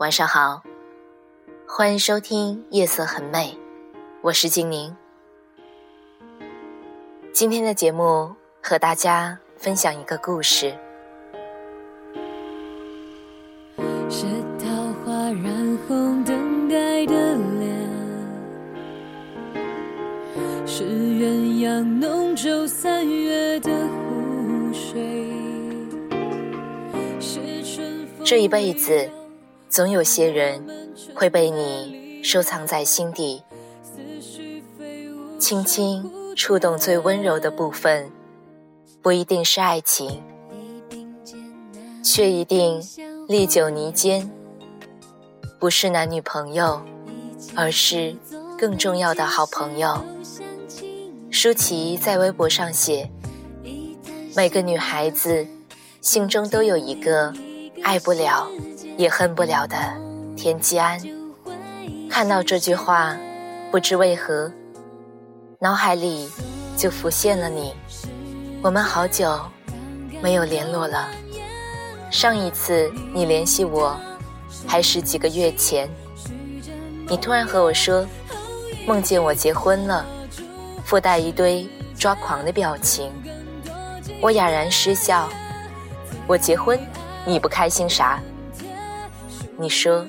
晚上好，欢迎收听《夜色很美》，我是静宁。今天的节目和大家分享一个故事。是桃花染红等待的脸，是鸳鸯浓皱三月的湖水，是春风。这一辈子。总有些人会被你收藏在心底，轻轻触动最温柔的部分，不一定是爱情，却一定历久弥坚。不是男女朋友，而是更重要的好朋友。舒淇在微博上写：“每个女孩子心中都有一个爱不了。”也恨不了的田季安，看到这句话，不知为何，脑海里就浮现了你。我们好久没有联络了，上一次你联系我，还是几个月前。你突然和我说，梦见我结婚了，附带一堆抓狂的表情。我哑然失笑。我结婚，你不开心啥？你说，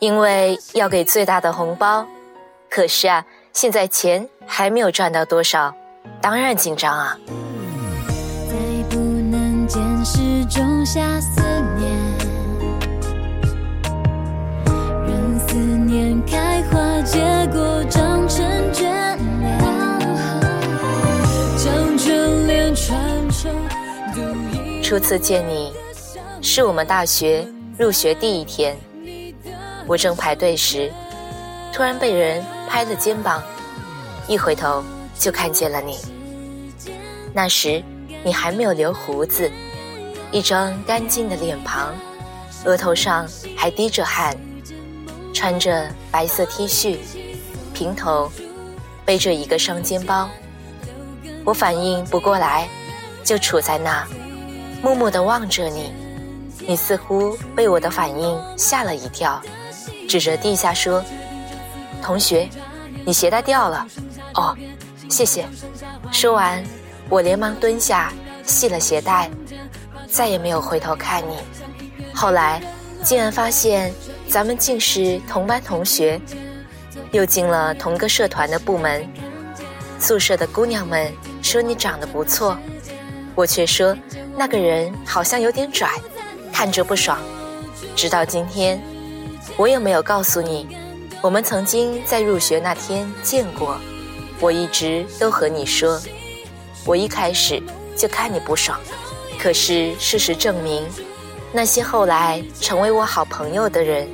因为要给最大的红包，可是啊，现在钱还没有赚到多少，当然紧张啊。初次见你，是我们大学。入学第一天，我正排队时，突然被人拍了肩膀，一回头就看见了你。那时你还没有留胡子，一张干净的脸庞，额头上还滴着汗，穿着白色 T 恤，平头，背着一个双肩包。我反应不过来，就杵在那，默默地望着你。你似乎被我的反应吓了一跳，指着地下说：“同学，你鞋带掉了。”哦，谢谢。说完，我连忙蹲下系了鞋带，再也没有回头看你。后来，竟然发现咱们竟是同班同学，又进了同个社团的部门。宿舍的姑娘们说你长得不错，我却说那个人好像有点拽。看着不爽，直到今天，我也没有告诉你，我们曾经在入学那天见过。我一直都和你说，我一开始就看你不爽。可是事实证明，那些后来成为我好朋友的人，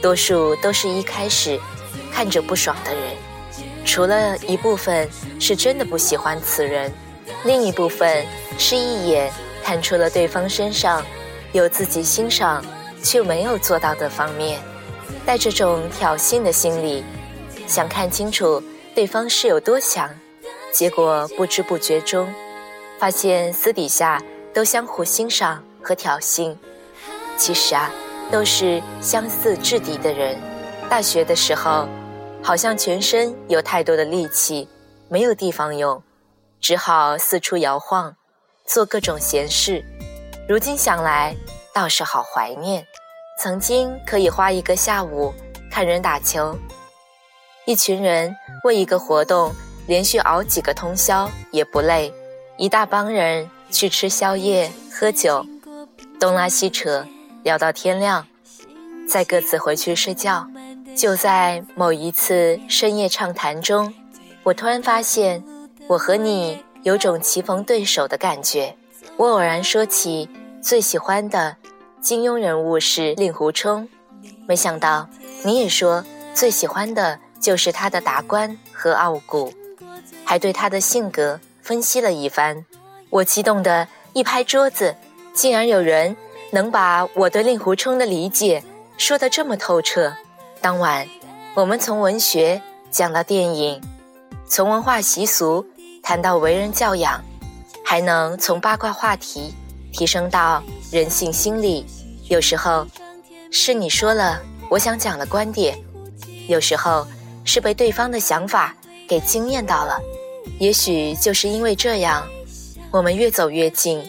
多数都是一开始看着不爽的人。除了一部分是真的不喜欢此人，另一部分是一眼看出了对方身上。有自己欣赏却没有做到的方面，带这种挑衅的心理，想看清楚对方是有多强，结果不知不觉中，发现私底下都相互欣赏和挑衅。其实啊，都是相似质敌的人。大学的时候，好像全身有太多的力气，没有地方用，只好四处摇晃，做各种闲事。如今想来，倒是好怀念，曾经可以花一个下午看人打球，一群人为一个活动连续熬几个通宵也不累，一大帮人去吃宵夜喝酒，东拉西扯聊到天亮，再各自回去睡觉。就在某一次深夜畅谈中，我突然发现我和你有种棋逢对手的感觉。我偶然说起最喜欢的，金庸人物是令狐冲，没想到你也说最喜欢的就是他的达观和傲骨，还对他的性格分析了一番。我激动的一拍桌子，竟然有人能把我对令狐冲的理解说得这么透彻。当晚，我们从文学讲到电影，从文化习俗谈到为人教养，还能从八卦话题提升到人性心理。有时候是你说了我想讲的观点，有时候是被对方的想法给惊艳到了。也许就是因为这样，我们越走越近，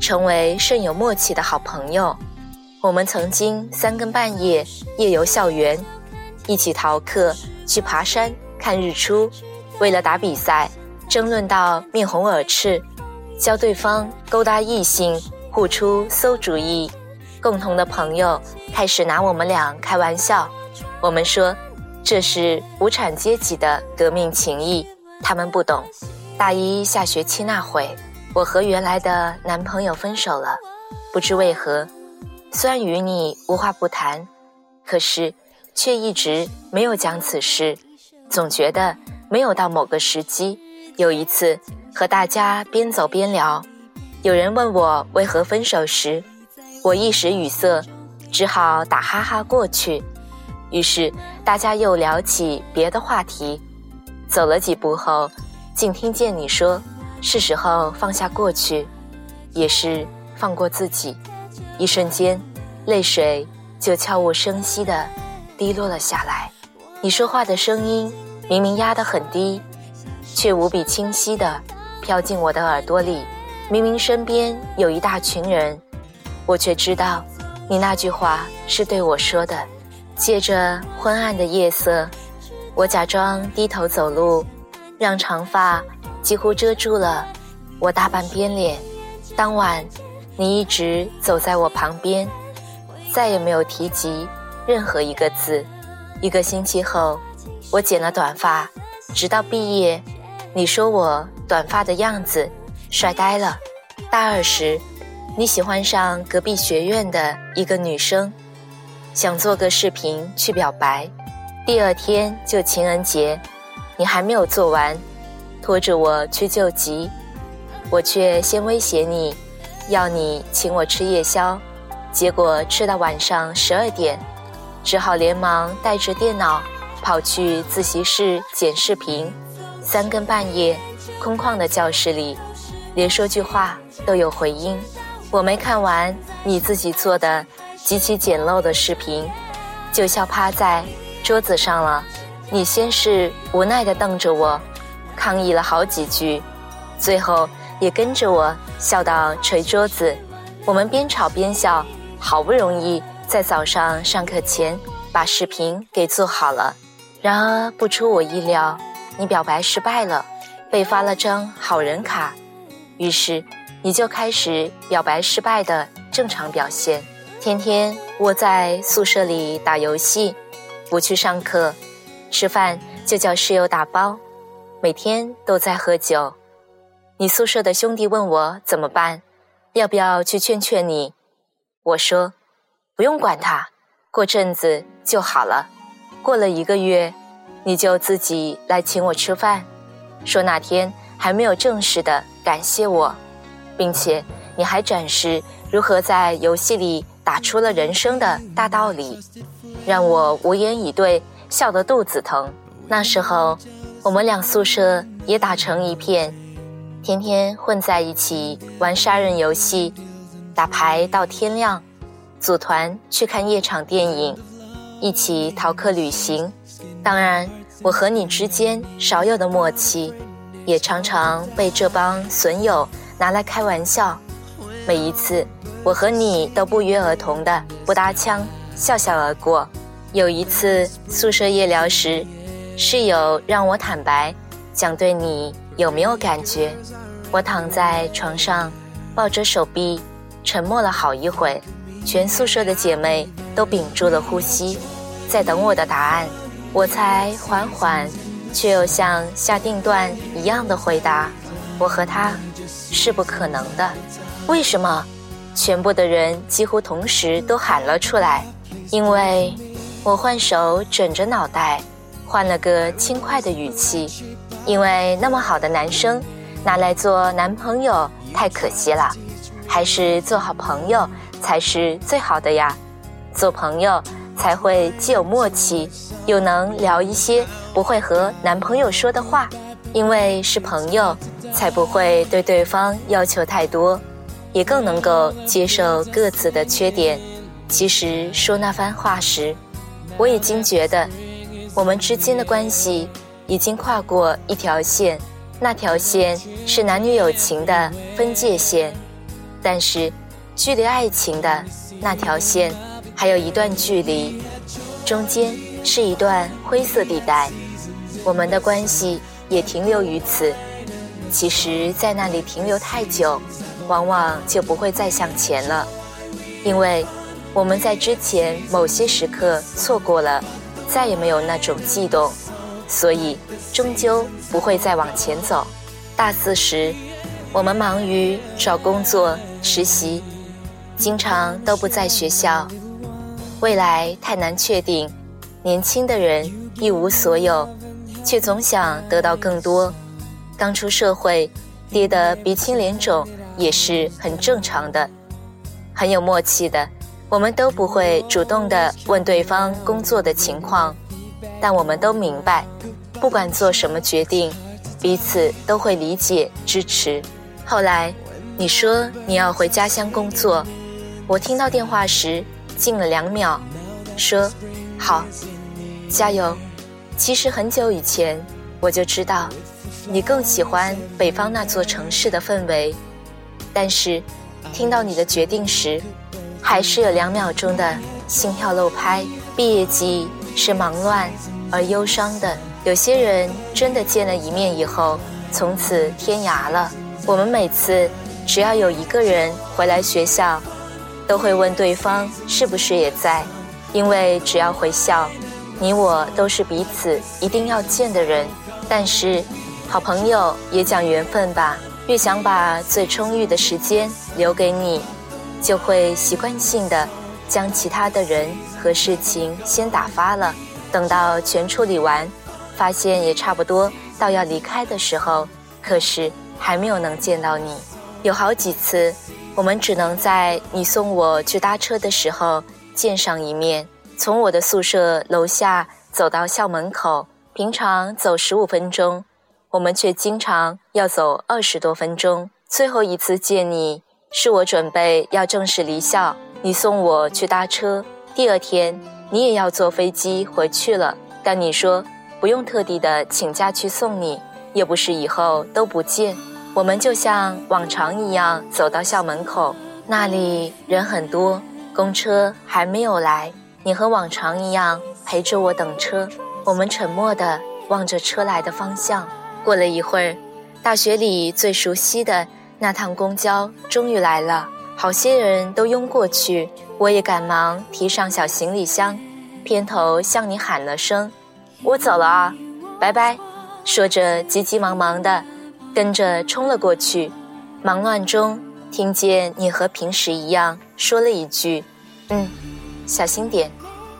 成为甚有默契的好朋友。我们曾经三更半夜夜游校园，一起逃课去爬山看日出，为了打比赛争论到面红耳赤，教对方勾搭异性，互出馊主意。共同的朋友开始拿我们俩开玩笑，我们说这是无产阶级的革命情谊，他们不懂。大一下学期那会，我和原来的男朋友分手了，不知为何，虽然与你无话不谈，可是却一直没有讲此事，总觉得没有到某个时机。有一次和大家边走边聊，有人问我为何分手时。我一时语塞，只好打哈哈过去。于是大家又聊起别的话题。走了几步后，竟听见你说：“是时候放下过去，也是放过自己。”一瞬间，泪水就悄无声息地滴落了下来。你说话的声音明明压得很低，却无比清晰地飘进我的耳朵里。明明身边有一大群人。我却知道，你那句话是对我说的。借着昏暗的夜色，我假装低头走路，让长发几乎遮住了我大半边脸。当晚，你一直走在我旁边，再也没有提及任何一个字。一个星期后，我剪了短发，直到毕业，你说我短发的样子帅呆了。大二时。你喜欢上隔壁学院的一个女生，想做个视频去表白。第二天就情人节，你还没有做完，拖着我去救急，我却先威胁你，要你请我吃夜宵。结果吃到晚上十二点，只好连忙带着电脑跑去自习室剪视频。三更半夜，空旷的教室里，连说句话都有回音。我没看完你自己做的极其简陋的视频，就笑趴在桌子上了。你先是无奈地瞪着我，抗议了好几句，最后也跟着我笑到捶桌子。我们边吵边笑，好不容易在早上上课前把视频给做好了。然而不出我意料，你表白失败了，被发了张好人卡。于是。你就开始表白失败的正常表现，天天窝在宿舍里打游戏，不去上课，吃饭就叫室友打包，每天都在喝酒。你宿舍的兄弟问我怎么办，要不要去劝劝你？我说不用管他，过阵子就好了。过了一个月，你就自己来请我吃饭，说那天还没有正式的感谢我。并且你还展示如何在游戏里打出了人生的大道理，让我无言以对，笑得肚子疼。那时候，我们俩宿舍也打成一片，天天混在一起玩杀人游戏，打牌到天亮，组团去看夜场电影，一起逃课旅行。当然，我和你之间少有的默契，也常常被这帮损友。拿来开玩笑，每一次我和你都不约而同的不搭腔，笑笑而过。有一次宿舍夜聊时，室友让我坦白，讲对你有没有感觉。我躺在床上，抱着手臂，沉默了好一会。全宿舍的姐妹都屏住了呼吸，在等我的答案。我才缓缓，却又像下定断一样的回答：我和他。是不可能的，为什么？全部的人几乎同时都喊了出来，因为我换手枕着脑袋，换了个轻快的语气，因为那么好的男生拿来做男朋友太可惜了，还是做好朋友才是最好的呀，做朋友才会既有默契，又能聊一些不会和男朋友说的话，因为是朋友。才不会对对方要求太多，也更能够接受各自的缺点。其实说那番话时，我已经觉得我们之间的关系已经跨过一条线，那条线是男女友情的分界线。但是，距离爱情的那条线还有一段距离，中间是一段灰色地带，我们的关系也停留于此。其实，在那里停留太久，往往就不会再向前了，因为我们在之前某些时刻错过了，再也没有那种悸动，所以终究不会再往前走。大四时，我们忙于找工作、实习，经常都不在学校，未来太难确定。年轻的人一无所有，却总想得到更多。刚出社会，跌得鼻青脸肿也是很正常的，很有默契的。我们都不会主动的问对方工作的情况，但我们都明白，不管做什么决定，彼此都会理解支持。后来你说你要回家乡工作，我听到电话时静了两秒，说好，加油。其实很久以前我就知道。你更喜欢北方那座城市的氛围，但是听到你的决定时，还是有两秒钟的心跳漏拍。毕业季是忙乱而忧伤的，有些人真的见了一面以后，从此天涯了。我们每次只要有一个人回来学校，都会问对方是不是也在，因为只要回校，你我都是彼此一定要见的人。但是。好朋友也讲缘分吧，越想把最充裕的时间留给你，就会习惯性的将其他的人和事情先打发了。等到全处理完，发现也差不多到要离开的时候，可是还没有能见到你。有好几次，我们只能在你送我去搭车的时候见上一面。从我的宿舍楼下走到校门口，平常走十五分钟。我们却经常要走二十多分钟。最后一次见你，是我准备要正式离校，你送我去搭车。第二天，你也要坐飞机回去了，但你说不用特地的请假去送你，也不是以后都不见。我们就像往常一样走到校门口，那里人很多，公车还没有来。你和往常一样陪着我等车，我们沉默地望着车来的方向。过了一会儿，大学里最熟悉的那趟公交终于来了，好些人都拥过去，我也赶忙提上小行李箱，偏头向你喊了声：“我走了啊，拜拜。”说着急急忙忙的跟着冲了过去。忙乱中听见你和平时一样说了一句：“嗯，小心点。”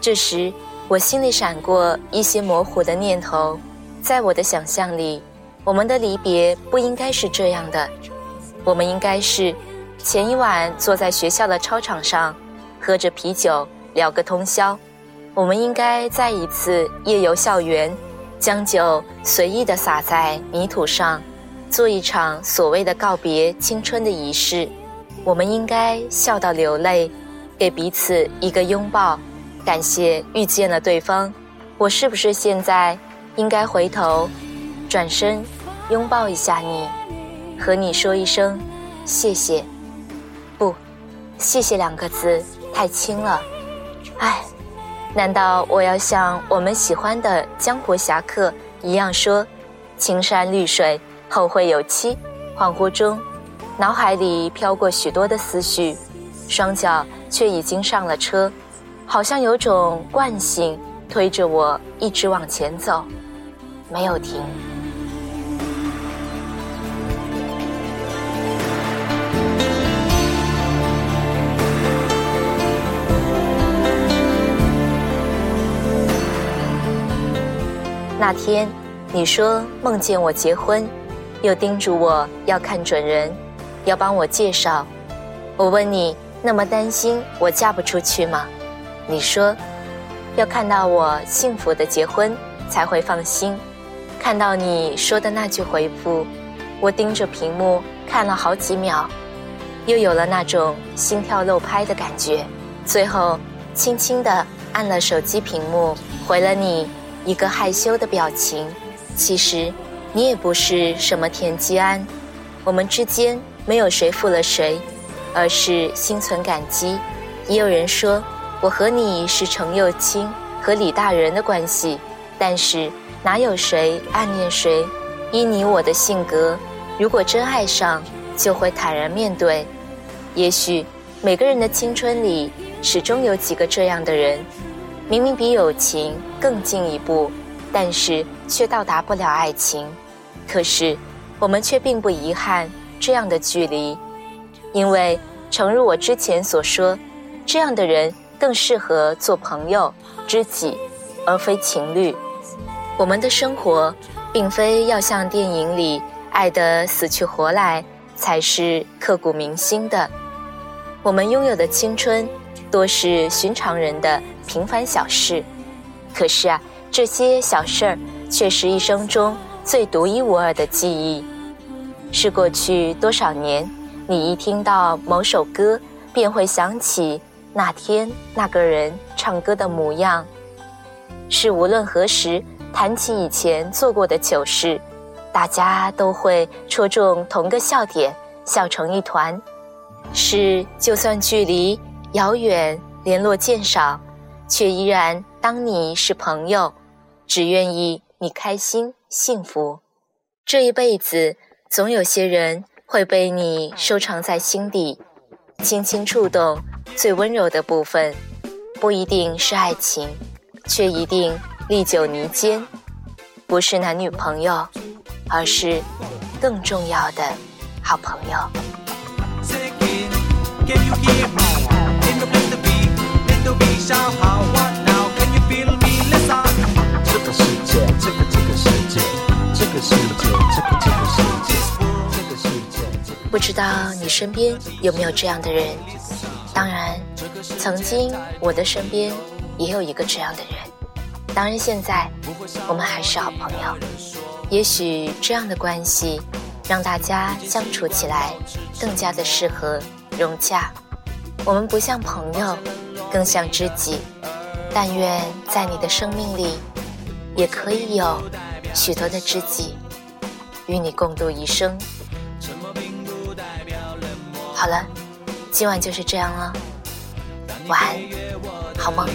这时我心里闪过一些模糊的念头，在我的想象里。我们的离别不应该是这样的，我们应该是前一晚坐在学校的操场上，喝着啤酒聊个通宵。我们应该再一次夜游校园，将酒随意的洒在泥土上，做一场所谓的告别青春的仪式。我们应该笑到流泪，给彼此一个拥抱，感谢遇见了对方。我是不是现在应该回头，转身？拥抱一下你，和你说一声谢谢。不，谢谢两个字太轻了。唉，难道我要像我们喜欢的江湖侠客一样说“青山绿水，后会有期恍惚中脑海里飘过许多的思绪双脚却已经上了车好像有种惯性推着我一直往前走没有停。那天你说梦见我结婚又叮嘱我要看准人，要帮我介绍。我问你，那么担心我嫁不出去吗？你说，要看到我幸福的结婚才会放心。看到你说的那句回复，我盯着屏幕看了好几秒，又有了那种心跳漏拍的感觉。最后，轻轻地按了手机屏幕，回了你一个害羞的表情。其实，你也不是什么田季安，我们之间没有谁负了谁。而是心存感激。也有人说，我和你是程又青和李大人的关系，但是哪有谁暗恋谁？依你我的性格，如果真爱上，就会坦然面对。也许每个人的青春里，始终有几个这样的人，明明比友情更进一步，但是却到达不了爱情。可是我们却并不遗憾这样的距离。因为，诚如我之前所说，这样的人更适合做朋友、知己，而非情侣。我们的生活，并非要像电影里爱得死去活来才是刻骨铭心的。我们拥有的青春，多是寻常人的平凡小事。可是啊，这些小事儿，却是一生中最独一无二的记忆。是过去多少年？你一听到某首歌，便会想起那天那个人唱歌的模样。是无论何时谈起以前做过的糗事，大家都会戳中同个笑点，笑成一团。是就算距离遥远，联络渐少，却依然当你是朋友，只愿意你开心幸福。这一辈子，总有些人。会被你收藏在心底，轻轻触动最温柔的部分，不一定是爱情，却一定历久弥坚。不是男女朋友，而是更重要的好朋友。个世界，这个这个世界。不知道你身边有没有这样的人？当然，曾经我的身边也有一个这样的人。当然，现在我们还是好朋友。也许这样的关系，让大家相处起来更加的适合融洽。我们不像朋友，更像知己。但愿在你的生命里，也可以有许多的知己，与你共度一生。好了，今晚就是这样了，晚安，好梦。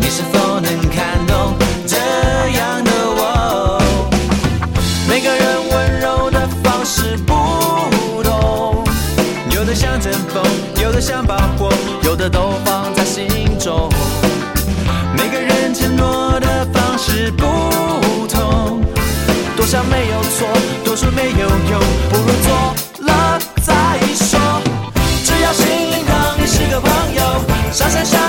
你是否能看懂这样的我？每个人温柔的方式不同，有的像阵风，有的像把火，有的都放在心中。承诺的方式不同。多想没有错，多说没有用，不如做了再说。只要心灵让你是个朋友，傻傻笑。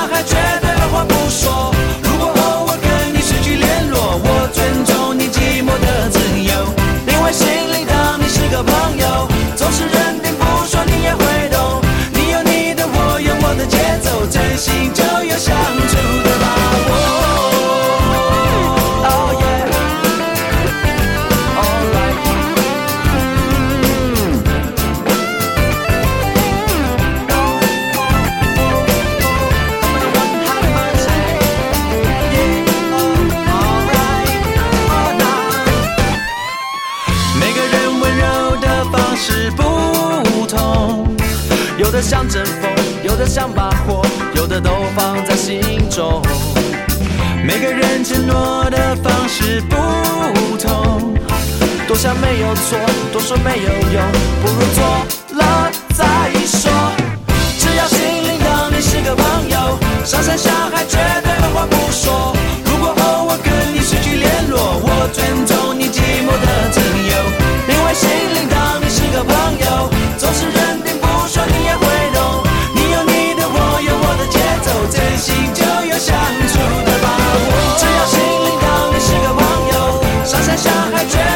每个人承诺的方式不同多想没有错多说没有用。不如做了再说只要心灵当你是个朋友。上山下海绝对无话不说如果偶尔跟你失去联络我尊重你寂寞的自由。因为心灵当你是个朋友总是认定不说你也会懂。你有你的我有我的节奏真心就有相处的方让爱